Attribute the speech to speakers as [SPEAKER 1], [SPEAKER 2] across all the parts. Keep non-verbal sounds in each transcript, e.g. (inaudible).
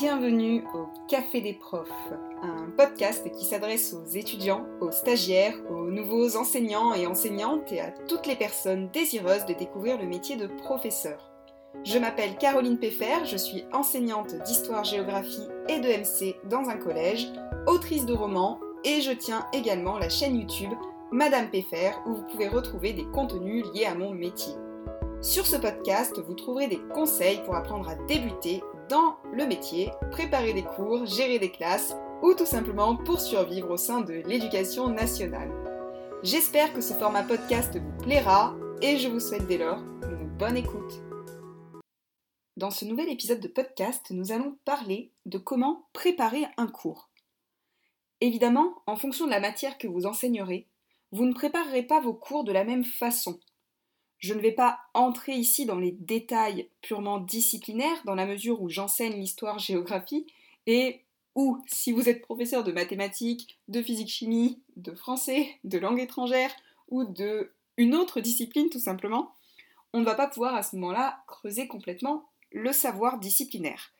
[SPEAKER 1] Bienvenue au Café des profs, un podcast qui s'adresse aux étudiants, aux stagiaires, aux nouveaux enseignants et enseignantes et à toutes les personnes désireuses de découvrir le métier de professeur. Je m'appelle Caroline Peffer, je suis enseignante d'histoire-géographie et de MC dans un collège, autrice de romans et je tiens également la chaîne YouTube Madame Peffer où vous pouvez retrouver des contenus liés à mon métier. Sur ce podcast, vous trouverez des conseils pour apprendre à débuter dans le métier, préparer des cours, gérer des classes ou tout simplement pour survivre au sein de l'éducation nationale. J'espère que ce format podcast vous plaira et je vous souhaite dès lors une bonne écoute. Dans ce nouvel épisode de podcast, nous allons parler de comment préparer un cours. Évidemment, en fonction de la matière que vous enseignerez, vous ne préparerez pas vos cours de la même façon. Je ne vais pas entrer ici dans les détails purement disciplinaires, dans la mesure où j'enseigne l'histoire-géographie, et ou si vous êtes professeur de mathématiques, de physique-chimie, de français, de langue étrangère, ou de une autre discipline tout simplement, on ne va pas pouvoir à ce moment-là creuser complètement le savoir disciplinaire.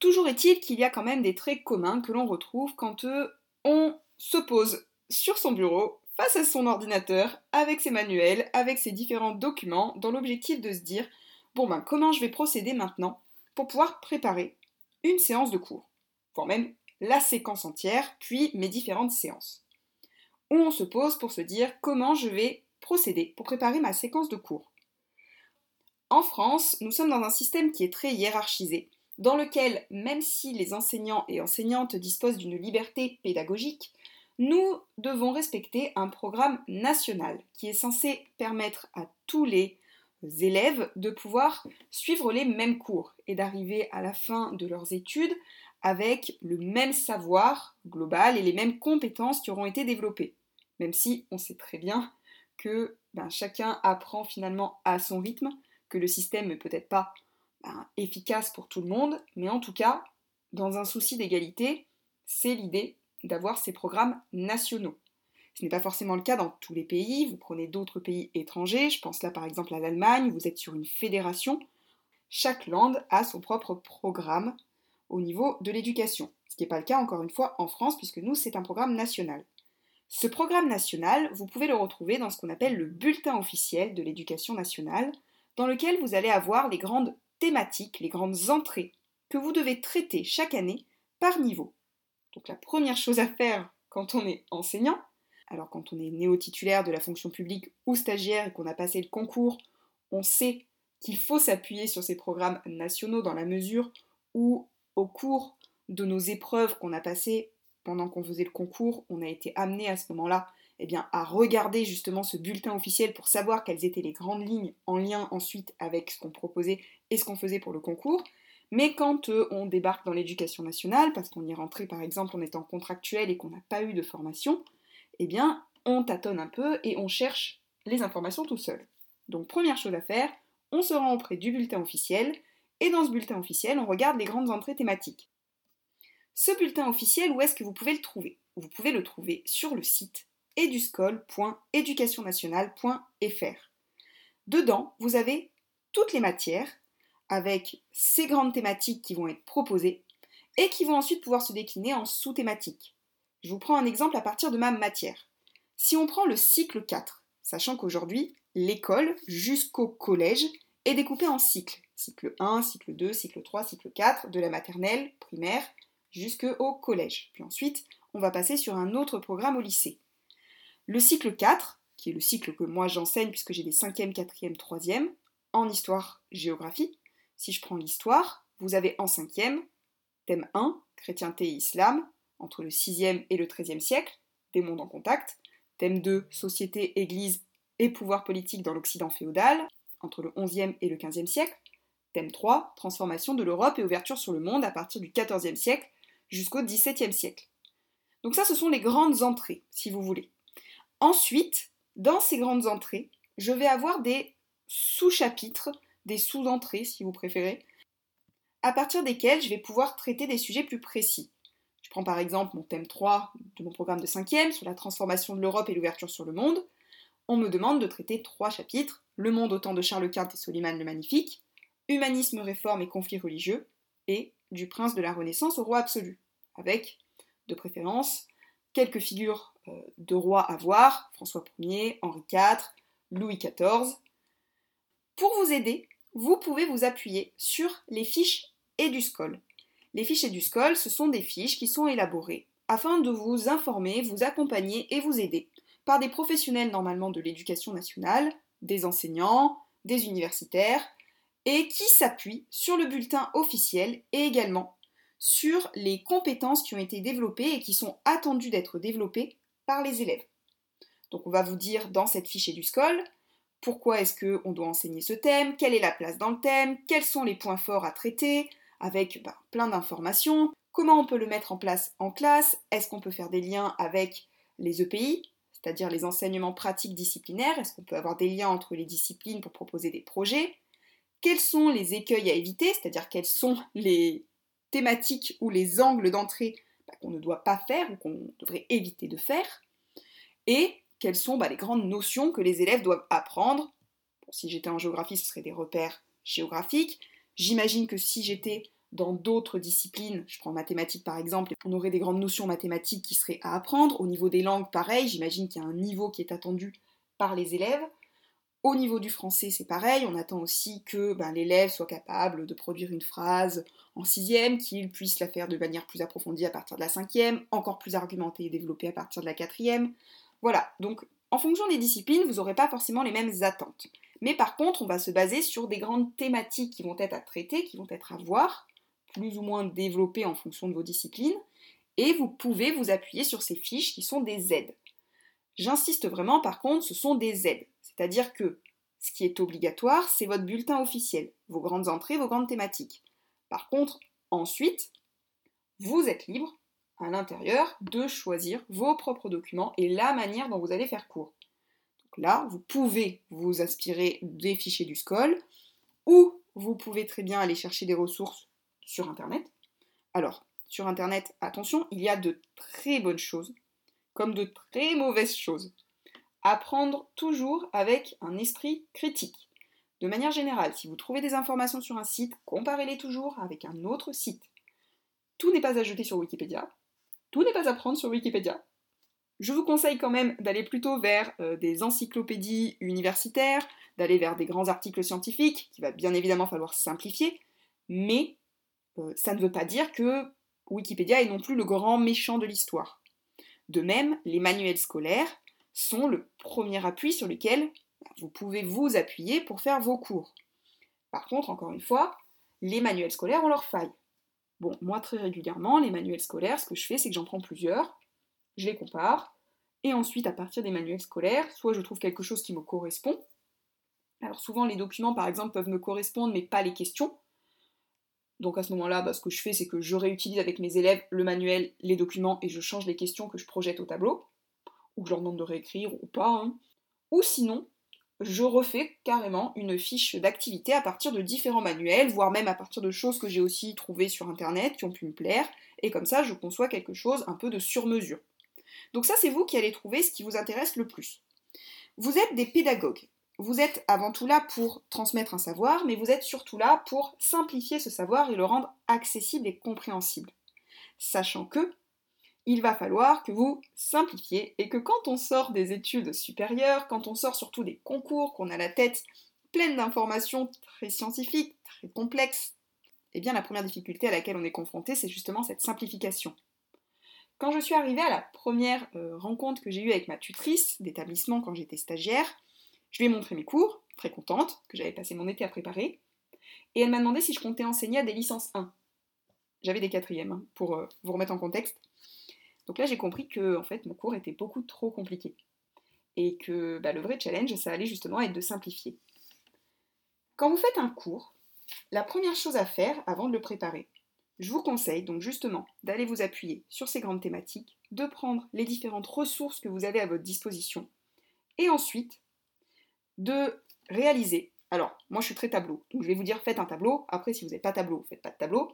[SPEAKER 1] Toujours est-il qu'il y a quand même des traits communs que l'on retrouve quand on se pose sur son bureau face à son ordinateur, avec ses manuels, avec ses différents documents, dans l'objectif de se dire bon ben comment je vais procéder maintenant pour pouvoir préparer une séance de cours, voire même la séquence entière, puis mes différentes séances. On se pose pour se dire comment je vais procéder pour préparer ma séquence de cours? En France, nous sommes dans un système qui est très hiérarchisé, dans lequel, même si les enseignants et enseignantes disposent d'une liberté pédagogique, nous devons respecter un programme national qui est censé permettre à tous les élèves de pouvoir suivre les mêmes cours et d'arriver à la fin de leurs études avec le même savoir global et les mêmes compétences qui auront été développées. Même si on sait très bien que ben, chacun apprend finalement à son rythme, que le système n'est peut-être pas ben, efficace pour tout le monde, mais en tout cas, dans un souci d'égalité, c'est l'idée d'avoir ces programmes nationaux. Ce n'est pas forcément le cas dans tous les pays, vous prenez d'autres pays étrangers, je pense là par exemple à l'Allemagne, vous êtes sur une fédération, chaque land a son propre programme au niveau de l'éducation, ce qui n'est pas le cas encore une fois en France puisque nous c'est un programme national. Ce programme national, vous pouvez le retrouver dans ce qu'on appelle le bulletin officiel de l'éducation nationale, dans lequel vous allez avoir les grandes thématiques, les grandes entrées que vous devez traiter chaque année par niveau. Donc la première chose à faire quand on est enseignant, alors quand on est néo-titulaire de la fonction publique ou stagiaire et qu'on a passé le concours, on sait qu'il faut s'appuyer sur ces programmes nationaux dans la mesure où au cours de nos épreuves qu'on a passées pendant qu'on faisait le concours, on a été amené à ce moment-là eh bien, à regarder justement ce bulletin officiel pour savoir quelles étaient les grandes lignes en lien ensuite avec ce qu'on proposait et ce qu'on faisait pour le concours. Mais quand euh, on débarque dans l'éducation nationale, parce qu'on y est rentré par exemple en étant contractuel et qu'on n'a pas eu de formation, eh bien on tâtonne un peu et on cherche les informations tout seul. Donc première chose à faire, on se rend auprès du bulletin officiel, et dans ce bulletin officiel, on regarde les grandes entrées thématiques. Ce bulletin officiel, où est-ce que vous pouvez le trouver? Vous pouvez le trouver sur le site eduscol.educationnationale.fr. Dedans, vous avez toutes les matières avec ces grandes thématiques qui vont être proposées et qui vont ensuite pouvoir se décliner en sous-thématiques. Je vous prends un exemple à partir de ma matière. Si on prend le cycle 4, sachant qu'aujourd'hui, l'école jusqu'au collège est découpée en cycles. Cycle 1, cycle 2, cycle 3, cycle 4, de la maternelle, primaire, jusqu'au collège. Puis ensuite, on va passer sur un autre programme au lycée. Le cycle 4, qui est le cycle que moi j'enseigne puisque j'ai des 5e, 4e, 3e, en histoire-géographie, si je prends l'histoire, vous avez en cinquième, thème 1, chrétienté et islam, entre le 6e et le 13e siècle, des mondes en contact. Thème 2, société, église et pouvoir politique dans l'Occident féodal, entre le 11e et le 15e siècle. Thème 3, transformation de l'Europe et ouverture sur le monde à partir du 14e siècle jusqu'au 17e siècle. Donc ça, ce sont les grandes entrées, si vous voulez. Ensuite, dans ces grandes entrées, je vais avoir des sous-chapitres des sous-entrées si vous préférez, à partir desquelles je vais pouvoir traiter des sujets plus précis. Je prends par exemple mon thème 3 de mon programme de 5e sur la transformation de l'Europe et l'ouverture sur le monde. On me demande de traiter trois chapitres, Le monde au temps de Charles Quint et Soliman le Magnifique, Humanisme, réforme et conflits religieux, et du prince de la Renaissance au roi absolu, avec, de préférence, quelques figures euh, de rois à voir, François Ier, Henri IV, Louis XIV. Pour vous aider, vous pouvez vous appuyer sur les fiches EduScol. Les fiches EduScol, ce sont des fiches qui sont élaborées afin de vous informer, vous accompagner et vous aider par des professionnels normalement de l'éducation nationale, des enseignants, des universitaires, et qui s'appuient sur le bulletin officiel et également sur les compétences qui ont été développées et qui sont attendues d'être développées par les élèves. Donc on va vous dire dans cette fiche EduScol pourquoi est-ce qu'on doit enseigner ce thème, quelle est la place dans le thème, quels sont les points forts à traiter, avec bah, plein d'informations, comment on peut le mettre en place en classe, est-ce qu'on peut faire des liens avec les EPI, c'est-à-dire les enseignements pratiques disciplinaires, est-ce qu'on peut avoir des liens entre les disciplines pour proposer des projets, quels sont les écueils à éviter, c'est-à-dire quelles sont les thématiques ou les angles d'entrée bah, qu'on ne doit pas faire ou qu'on devrait éviter de faire, et quelles sont bah, les grandes notions que les élèves doivent apprendre. si j'étais en géographie, ce serait des repères géographiques. J'imagine que si j'étais dans d'autres disciplines, je prends mathématiques par exemple, on aurait des grandes notions mathématiques qui seraient à apprendre. Au niveau des langues, pareil, j'imagine qu'il y a un niveau qui est attendu par les élèves. Au niveau du français, c'est pareil, on attend aussi que ben, l'élève soit capable de produire une phrase en sixième, qu'il puisse la faire de manière plus approfondie à partir de la cinquième, encore plus argumentée et développée à partir de la quatrième. Voilà, donc en fonction des disciplines, vous n'aurez pas forcément les mêmes attentes. Mais par contre, on va se baser sur des grandes thématiques qui vont être à traiter, qui vont être à voir, plus ou moins développées en fonction de vos disciplines, et vous pouvez vous appuyer sur ces fiches qui sont des aides. J'insiste vraiment, par contre, ce sont des aides. C'est-à-dire que ce qui est obligatoire, c'est votre bulletin officiel, vos grandes entrées, vos grandes thématiques. Par contre, ensuite, vous êtes libre à l'intérieur de choisir vos propres documents et la manière dont vous allez faire cours. Donc là, vous pouvez vous inspirer des fichiers du SCOL ou vous pouvez très bien aller chercher des ressources sur Internet. Alors, sur Internet, attention, il y a de très bonnes choses comme de très mauvaises choses. Apprendre toujours avec un esprit critique. De manière générale, si vous trouvez des informations sur un site, comparez-les toujours avec un autre site. Tout n'est pas à jeter sur Wikipédia, tout n'est pas à prendre sur Wikipédia. Je vous conseille quand même d'aller plutôt vers euh, des encyclopédies universitaires, d'aller vers des grands articles scientifiques, qu'il va bien évidemment falloir simplifier, mais euh, ça ne veut pas dire que Wikipédia est non plus le grand méchant de l'histoire. De même, les manuels scolaires sont le premier appui sur lequel vous pouvez vous appuyer pour faire vos cours. Par contre, encore une fois, les manuels scolaires ont leurs failles. Bon, moi très régulièrement, les manuels scolaires, ce que je fais, c'est que j'en prends plusieurs, je les compare, et ensuite, à partir des manuels scolaires, soit je trouve quelque chose qui me correspond. Alors souvent, les documents, par exemple, peuvent me correspondre, mais pas les questions. Donc à ce moment-là, bah, ce que je fais, c'est que je réutilise avec mes élèves le manuel, les documents, et je change les questions que je projette au tableau, ou que je leur demande de réécrire ou pas. Hein. Ou sinon, je refais carrément une fiche d'activité à partir de différents manuels, voire même à partir de choses que j'ai aussi trouvées sur internet qui ont pu me plaire, et comme ça je conçois quelque chose un peu de sur-mesure. Donc ça c'est vous qui allez trouver ce qui vous intéresse le plus. Vous êtes des pédagogues, vous êtes avant tout là pour transmettre un savoir, mais vous êtes surtout là pour simplifier ce savoir et le rendre accessible et compréhensible. Sachant que il va falloir que vous simplifiez et que quand on sort des études supérieures, quand on sort surtout des concours, qu'on a la tête pleine d'informations très scientifiques, très complexes, eh bien la première difficulté à laquelle on est confronté, c'est justement cette simplification. Quand je suis arrivée à la première euh, rencontre que j'ai eue avec ma tutrice d'établissement quand j'étais stagiaire, je lui ai montré mes cours, très contente, que j'avais passé mon été à préparer, et elle m'a demandé si je comptais enseigner à des licences 1. J'avais des quatrièmes, hein, pour euh, vous remettre en contexte. Donc là, j'ai compris que en fait, mon cours était beaucoup trop compliqué. Et que bah, le vrai challenge, ça allait justement être de simplifier. Quand vous faites un cours, la première chose à faire avant de le préparer, je vous conseille donc justement d'aller vous appuyer sur ces grandes thématiques, de prendre les différentes ressources que vous avez à votre disposition, et ensuite de réaliser. Alors, moi je suis très tableau, donc je vais vous dire faites un tableau. Après, si vous n'avez pas tableau, faites pas de tableau.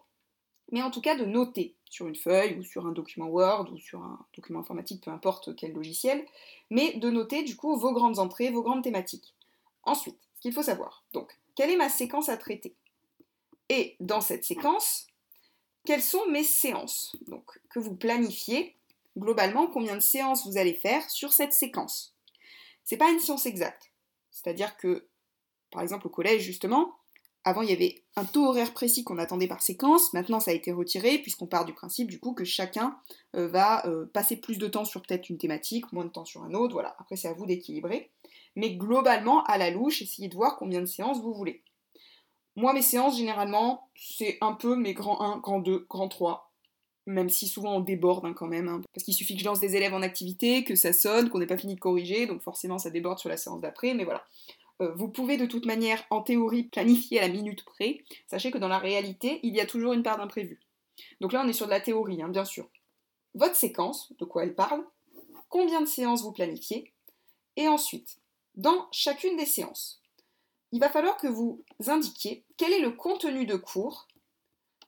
[SPEAKER 1] Mais en tout cas, de noter sur une feuille ou sur un document Word ou sur un document informatique, peu importe quel logiciel, mais de noter du coup vos grandes entrées, vos grandes thématiques. Ensuite, ce qu'il faut savoir, donc, quelle est ma séquence à traiter? Et dans cette séquence, quelles sont mes séances? Donc, que vous planifiez globalement combien de séances vous allez faire sur cette séquence? C'est pas une science exacte. C'est-à-dire que, par exemple, au collège, justement, avant, il y avait un taux horaire précis qu'on attendait par séquence. Maintenant, ça a été retiré puisqu'on part du principe du coup que chacun euh, va euh, passer plus de temps sur peut-être une thématique, moins de temps sur un autre. Voilà. Après, c'est à vous d'équilibrer. Mais globalement, à la louche, essayez de voir combien de séances vous voulez. Moi, mes séances, généralement, c'est un peu mes grands 1, grand 2, grand 3. Même si souvent on déborde hein, quand même. Hein. parce qu'il suffit que je lance des élèves en activité, que ça sonne, qu'on n'ait pas fini de corriger, donc forcément ça déborde sur la séance d'après. Mais voilà. Euh, vous pouvez de toute manière, en théorie, planifier à la minute près. Sachez que dans la réalité, il y a toujours une part d'imprévu. Donc là, on est sur de la théorie, hein, bien sûr. Votre séquence, de quoi elle parle, combien de séances vous planifiez, et ensuite, dans chacune des séances, il va falloir que vous indiquiez quel est le contenu de cours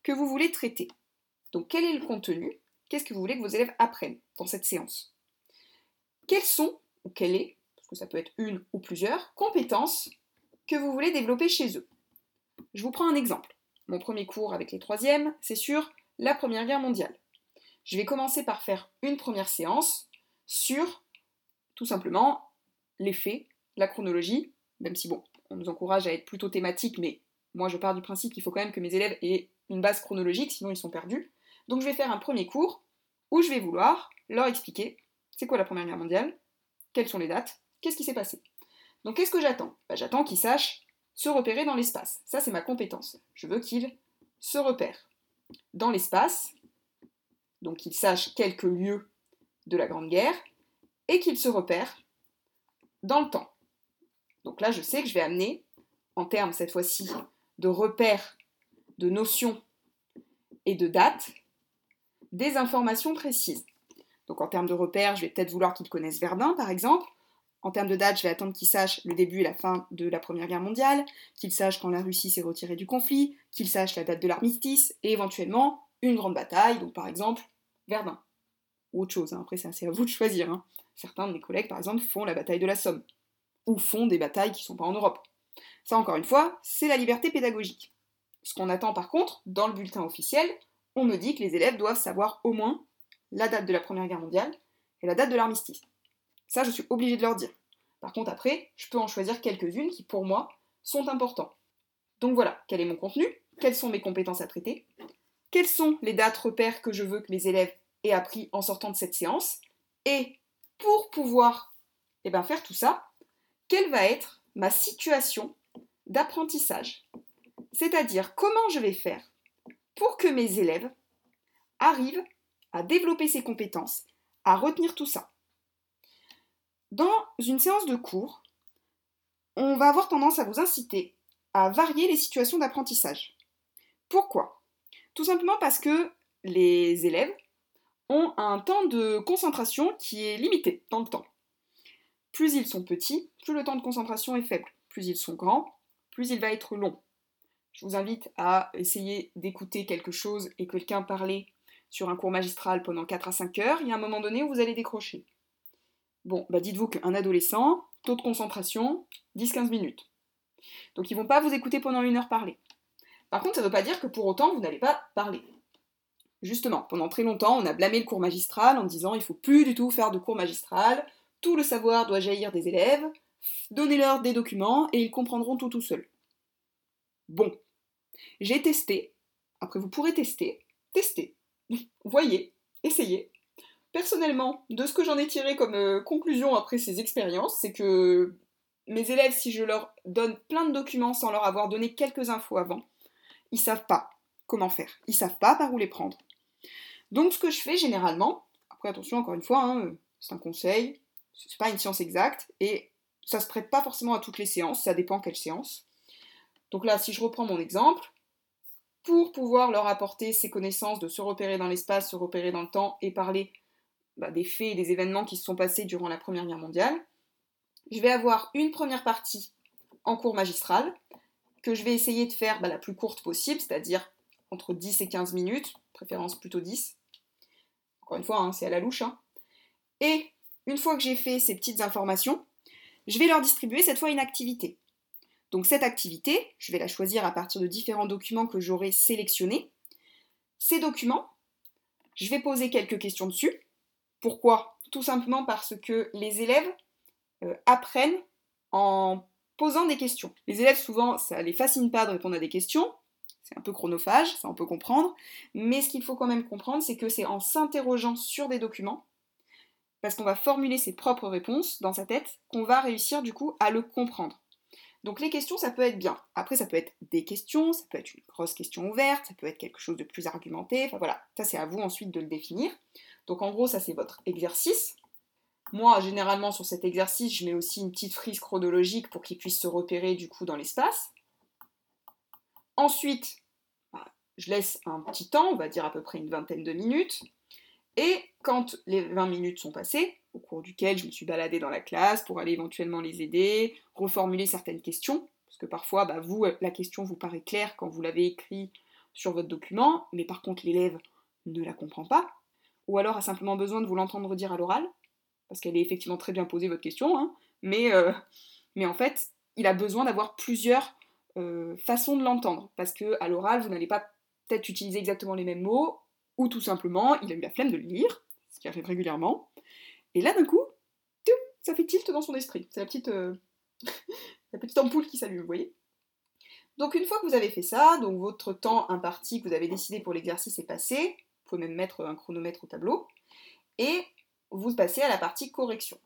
[SPEAKER 1] que vous voulez traiter. Donc quel est le contenu? Qu'est-ce que vous voulez que vos élèves apprennent dans cette séance? Quels sont, ou quelle est, que ça peut être une ou plusieurs, compétences que vous voulez développer chez eux. Je vous prends un exemple. Mon premier cours avec les troisièmes, c'est sur la Première Guerre mondiale. Je vais commencer par faire une première séance sur tout simplement les faits, la chronologie, même si bon, on nous encourage à être plutôt thématique, mais moi je pars du principe qu'il faut quand même que mes élèves aient une base chronologique, sinon ils sont perdus. Donc je vais faire un premier cours où je vais vouloir leur expliquer c'est quoi la Première Guerre mondiale, quelles sont les dates, Qu'est-ce qui s'est passé? Donc qu'est-ce que j'attends? Bah, J'attends qu'il sache se repérer dans l'espace. Ça, c'est ma compétence. Je veux qu'il se repère dans l'espace, donc qu'il sache quelques lieux de la Grande Guerre, et qu'il se repère dans le temps. Donc là, je sais que je vais amener, en termes cette fois-ci de repères, de notions et de dates, des informations précises. Donc en termes de repères, je vais peut-être vouloir qu'il connaisse Verdun, par exemple, en termes de date, je vais attendre qu'il sache le début et la fin de la Première Guerre mondiale, qu'il sache quand la Russie s'est retirée du conflit, qu'il sache la date de l'armistice, et éventuellement une grande bataille, donc par exemple Verdun. Ou autre chose, hein. après c'est à vous de choisir. Hein. Certains de mes collègues, par exemple, font la bataille de la Somme, ou font des batailles qui ne sont pas en Europe. Ça, encore une fois, c'est la liberté pédagogique. Ce qu'on attend par contre, dans le bulletin officiel, on me dit que les élèves doivent savoir au moins la date de la Première Guerre mondiale et la date de l'armistice. Ça, je suis obligée de leur dire. Par contre, après, je peux en choisir quelques-unes qui, pour moi, sont importantes. Donc voilà, quel est mon contenu? Quelles sont mes compétences à traiter? Quelles sont les dates repères que je veux que mes élèves aient appris en sortant de cette séance? Et pour pouvoir eh ben, faire tout ça, quelle va être ma situation d'apprentissage? C'est-à-dire comment je vais faire pour que mes élèves arrivent à développer ces compétences, à retenir tout ça? Dans une séance de cours, on va avoir tendance à vous inciter à varier les situations d'apprentissage. Pourquoi? Tout simplement parce que les élèves ont un temps de concentration qui est limité dans le temps. Plus ils sont petits, plus le temps de concentration est faible. Plus ils sont grands, plus il va être long. Je vous invite à essayer d'écouter quelque chose et quelqu'un parler sur un cours magistral pendant 4 à 5 heures. Il y a un moment donné où vous allez décrocher. Bon, bah dites-vous qu'un adolescent, taux de concentration, 10-15 minutes. Donc ils vont pas vous écouter pendant une heure parler. Par contre, ça ne veut pas dire que pour autant vous n'allez pas parler. Justement, pendant très longtemps, on a blâmé le cours magistral en disant il faut plus du tout faire de cours magistral, tout le savoir doit jaillir des élèves, donnez-leur des documents et ils comprendront tout tout seuls. Bon, j'ai testé, après vous pourrez tester, tester, (laughs) voyez, essayez, Personnellement, de ce que j'en ai tiré comme euh, conclusion après ces expériences, c'est que mes élèves, si je leur donne plein de documents sans leur avoir donné quelques infos avant, ils savent pas comment faire. Ils savent pas par où les prendre. Donc ce que je fais généralement, après attention encore une fois, hein, c'est un conseil, c'est pas une science exacte, et ça se prête pas forcément à toutes les séances, ça dépend quelle séance. Donc là, si je reprends mon exemple, pour pouvoir leur apporter ces connaissances de se repérer dans l'espace, se repérer dans le temps et parler bah, des faits et des événements qui se sont passés durant la Première Guerre mondiale. Je vais avoir une première partie en cours magistral, que je vais essayer de faire bah, la plus courte possible, c'est-à-dire entre 10 et 15 minutes, préférence plutôt 10. Encore une fois, hein, c'est à la louche. Hein. Et une fois que j'ai fait ces petites informations, je vais leur distribuer cette fois une activité. Donc cette activité, je vais la choisir à partir de différents documents que j'aurai sélectionnés. Ces documents, je vais poser quelques questions dessus. Pourquoi? Tout simplement parce que les élèves euh, apprennent en posant des questions. Les élèves, souvent, ça les fascine pas de répondre à des questions. C'est un peu chronophage, ça on peut comprendre. Mais ce qu'il faut quand même comprendre, c'est que c'est en s'interrogeant sur des documents, parce qu'on va formuler ses propres réponses dans sa tête, qu'on va réussir du coup à le comprendre. Donc les questions, ça peut être bien. Après, ça peut être des questions, ça peut être une grosse question ouverte, ça peut être quelque chose de plus argumenté. Enfin voilà, ça c'est à vous ensuite de le définir. Donc en gros, ça c'est votre exercice. Moi, généralement, sur cet exercice, je mets aussi une petite frise chronologique pour qu'il puisse se repérer du coup dans l'espace. Ensuite, bah, je laisse un petit temps, on va dire à peu près une vingtaine de minutes. Et quand les 20 minutes sont passées, au cours duquel je me suis baladée dans la classe pour aller éventuellement les aider, reformuler certaines questions, parce que parfois, bah, vous, la question vous paraît claire quand vous l'avez écrit sur votre document, mais par contre l'élève ne la comprend pas, ou alors a simplement besoin de vous l'entendre dire à l'oral, parce qu'elle est effectivement très bien posée votre question, hein, mais, euh, mais en fait, il a besoin d'avoir plusieurs euh, façons de l'entendre, parce que à l'oral, vous n'allez pas peut-être utiliser exactement les mêmes mots, ou tout simplement, il a eu la flemme de le lire, ce qui arrive régulièrement, et là d'un coup, ça fait tilt dans son esprit. C'est la petite, euh, (laughs) la petite ampoule qui s'allume, vous voyez Donc une fois que vous avez fait ça, donc votre temps imparti que vous avez décidé pour l'exercice est passé, pouvez même mettre un chronomètre au tableau, et vous passez à la partie correction.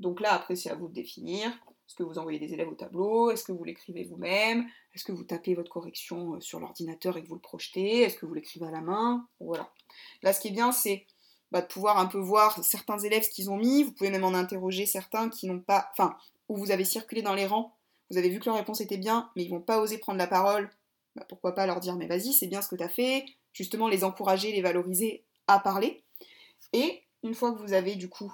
[SPEAKER 1] Donc là, après, c'est à vous de définir. Est-ce que vous envoyez des élèves au tableau? Est-ce que vous l'écrivez vous-même? Est-ce que vous tapez votre correction euh, sur l'ordinateur et que vous le projetez? Est-ce que vous l'écrivez à la main? Voilà. Là, ce qui est bien, c'est bah, de pouvoir un peu voir certains élèves ce qu'ils ont mis. Vous pouvez même en interroger certains qui n'ont pas... Enfin, où vous avez circulé dans les rangs. Vous avez vu que leur réponse était bien, mais ils vont pas oser prendre la parole. Bah, pourquoi pas leur dire, mais vas-y, c'est bien ce que tu as fait. Justement, les encourager, les valoriser à parler. Et une fois que vous avez du coup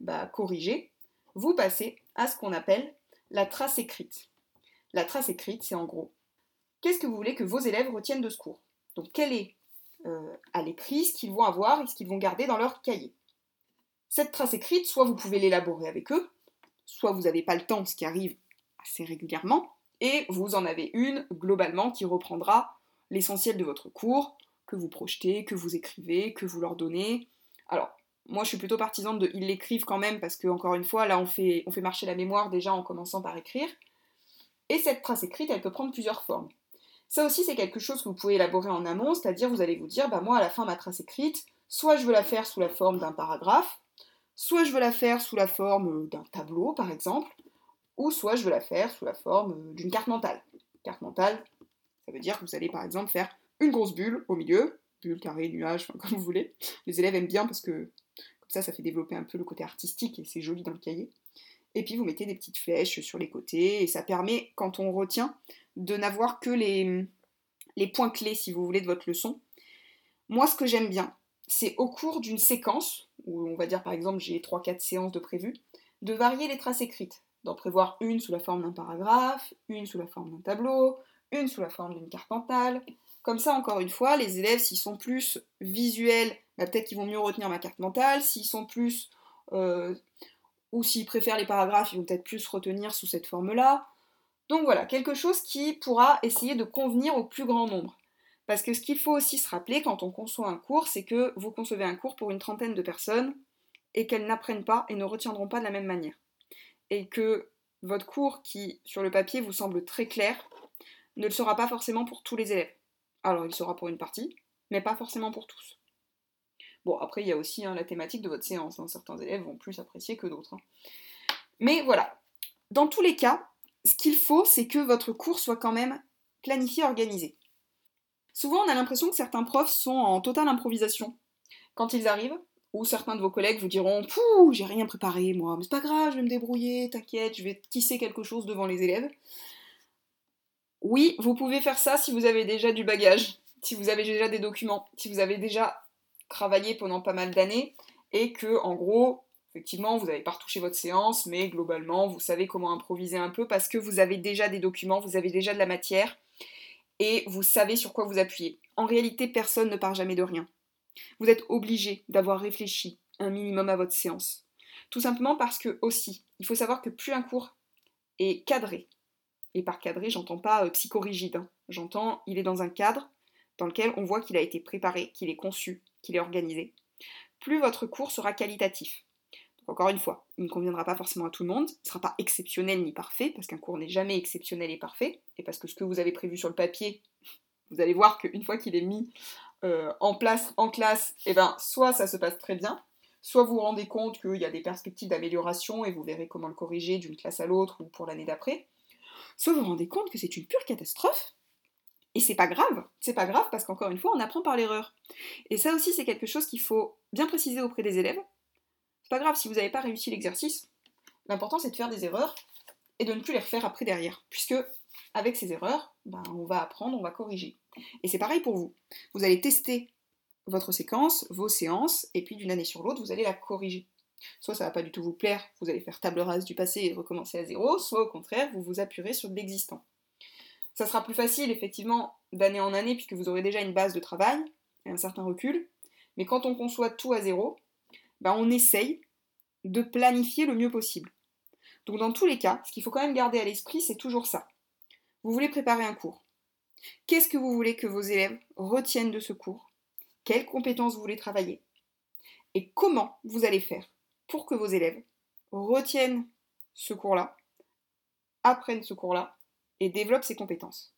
[SPEAKER 1] bah, corrigé, vous passez à ce qu'on appelle la trace écrite. La trace écrite, c'est en gros, qu'est-ce que vous voulez que vos élèves retiennent de ce cours? Donc, quel est euh, à l'écrit ce qu'ils vont avoir et ce qu'ils vont garder dans leur cahier? Cette trace écrite, soit vous pouvez l'élaborer avec eux, soit vous n'avez pas le temps, ce qui arrive assez régulièrement, et vous en avez une globalement qui reprendra l'essentiel de votre cours, que vous projetez, que vous écrivez, que vous leur donnez. Alors, moi, je suis plutôt partisane de ils l'écrivent quand même parce que encore une fois, là, on fait, on fait marcher la mémoire déjà en commençant par écrire. Et cette trace écrite, elle peut prendre plusieurs formes. Ça aussi, c'est quelque chose que vous pouvez élaborer en amont, c'est-à-dire vous allez vous dire, bah moi, à la fin, ma trace écrite, soit je veux la faire sous la forme d'un paragraphe, soit je veux la faire sous la forme d'un tableau, par exemple, ou soit je veux la faire sous la forme d'une carte mentale. Carte mentale, ça veut dire que vous allez par exemple faire une grosse bulle au milieu, bulle, carré, nuage, enfin, (laughs) comme vous voulez. Les élèves aiment bien parce que ça, ça fait développer un peu le côté artistique et c'est joli dans le cahier. Et puis vous mettez des petites flèches sur les côtés et ça permet, quand on retient, de n'avoir que les, points clés, si vous voulez, de votre leçon. Moi, ce que j'aime bien, c'est au cours d'une séquence, où on va dire par exemple j'ai 3-4 séances de prévues, de varier les traces écrites, d'en prévoir une sous la forme d'un paragraphe, une sous la forme d'un tableau, une sous la forme d'une carte. Comme ça, encore une fois, les élèves, s'ils sont plus visuels bah, peut-être qu'ils vont mieux retenir ma carte mentale. S'ils sont plus. Euh, ou s'ils préfèrent les paragraphes, ils vont peut-être plus retenir sous cette forme-là. Donc voilà, quelque chose qui pourra essayer de convenir au plus grand nombre. Parce que ce qu'il faut aussi se rappeler quand on conçoit un cours, c'est que vous concevez un cours pour une trentaine de personnes et qu'elles n'apprennent pas et ne retiendront pas de la même manière. Et que votre cours, qui sur le papier vous semble très clair, ne le sera pas forcément pour tous les élèves. Alors il sera pour une partie, mais pas forcément pour tous. Bon, après, il y a aussi hein, la thématique de votre séance. Hein. Certains élèves vont plus apprécier que d'autres. Hein. Mais voilà. Dans tous les cas, ce qu'il faut, c'est que votre cours soit quand même planifié, organisé. Souvent, on a l'impression que certains profs sont en totale improvisation. Quand ils arrivent, ou certains de vos collègues vous diront Pouh, j'ai rien préparé moi, mais c'est pas grave, je vais me débrouiller, t'inquiète, je vais tisser quelque chose devant les élèves. Oui, vous pouvez faire ça si vous avez déjà du bagage, si vous avez déjà des documents, si vous avez déjà travaillé pendant pas mal d'années et que, en gros, effectivement, vous n'avez pas retouché votre séance, mais globalement, vous savez comment improviser un peu parce que vous avez déjà des documents, vous avez déjà de la matière et vous savez sur quoi vous appuyer. En réalité, personne ne part jamais de rien. Vous êtes obligé d'avoir réfléchi un minimum à votre séance. Tout simplement parce que, aussi, il faut savoir que plus un cours est cadré, et par cadré, j'entends pas euh, psychorigide, hein. j'entends il est dans un cadre, dans lequel on voit qu'il a été préparé, qu'il est conçu, qu'il est organisé, plus votre cours sera qualitatif. encore une fois, il ne conviendra pas forcément à tout le monde, il ne sera pas exceptionnel ni parfait, parce qu'un cours n'est jamais exceptionnel et parfait, et parce que ce que vous avez prévu sur le papier, vous allez voir qu'une fois qu'il est mis euh, en place en classe, eh ben, soit ça se passe très bien, soit vous vous rendez compte qu'il y a des perspectives d'amélioration et vous verrez comment le corriger d'une classe à l'autre ou pour l'année d'après, soit vous vous rendez compte que c'est une pure catastrophe, et c'est pas grave, c'est pas grave parce qu'encore une fois, on apprend par l'erreur. Et ça aussi, c'est quelque chose qu'il faut bien préciser auprès des élèves. C'est pas grave si vous n'avez pas réussi l'exercice. L'important, c'est de faire des erreurs et de ne plus les refaire après derrière. Puisque, avec ces erreurs, ben, on va apprendre, on va corriger. Et c'est pareil pour vous. Vous allez tester votre séquence, vos séances, et puis d'une année sur l'autre, vous allez la corriger. Soit ça va pas du tout vous plaire, vous allez faire table rase du passé et recommencer à zéro, soit au contraire, vous vous appuierez sur de l'existant. Ça sera plus facile, effectivement, d'année en année, puisque vous aurez déjà une base de travail et un certain recul. Mais quand on conçoit tout à zéro, bah on essaye de planifier le mieux possible. Donc dans tous les cas, ce qu'il faut quand même garder à l'esprit, c'est toujours ça. Vous voulez préparer un cours. Qu'est-ce que vous voulez que vos élèves retiennent de ce cours? Quelles compétences vous voulez travailler? Et comment vous allez faire? Pour que vos élèves retiennent ce cours-là, apprennent ce cours-là et développe ses compétences.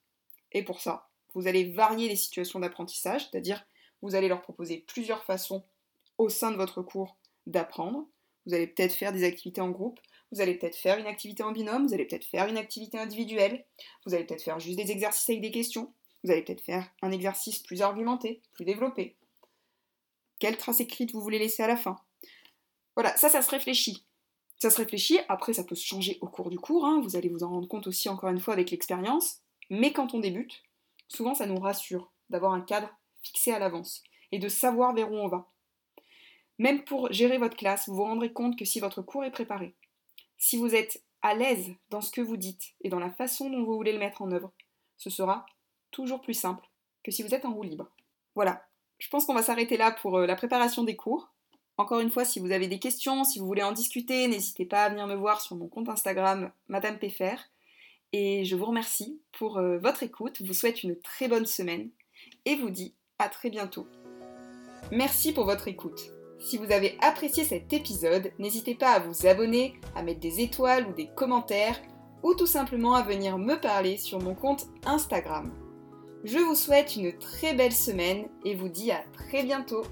[SPEAKER 1] Et pour ça, vous allez varier les situations d'apprentissage, c'est-à-dire vous allez leur proposer plusieurs façons au sein de votre cours d'apprendre. Vous allez peut-être faire des activités en groupe, vous allez peut-être faire une activité en binôme, vous allez peut-être faire une activité individuelle, vous allez peut-être faire juste des exercices avec des questions, vous allez peut-être faire un exercice plus argumenté, plus développé. Quelle trace écrite vous voulez laisser à la fin? Voilà, ça, ça se réfléchit. Ça se réfléchit, après ça peut se changer au cours du cours, hein. vous allez vous en rendre compte aussi encore une fois avec l'expérience, mais quand on débute, souvent ça nous rassure d'avoir un cadre fixé à l'avance et de savoir vers où on va. Même pour gérer votre classe, vous vous rendrez compte que si votre cours est préparé, si vous êtes à l'aise dans ce que vous dites et dans la façon dont vous voulez le mettre en œuvre, ce sera toujours plus simple que si vous êtes en roue libre. Voilà, je pense qu'on va s'arrêter là pour euh, la préparation des cours. Encore une fois, si vous avez des questions, si vous voulez en discuter, n'hésitez pas à venir me voir sur mon compte Instagram Madame Pffer. Et je vous remercie pour euh, votre écoute, vous souhaite une très bonne semaine et vous dis à très bientôt. Merci pour votre écoute. Si vous avez apprécié cet épisode, n'hésitez pas à vous abonner, à mettre des étoiles ou des commentaires, ou tout simplement à venir me parler sur mon compte Instagram. Je vous souhaite une très belle semaine et vous dis à très bientôt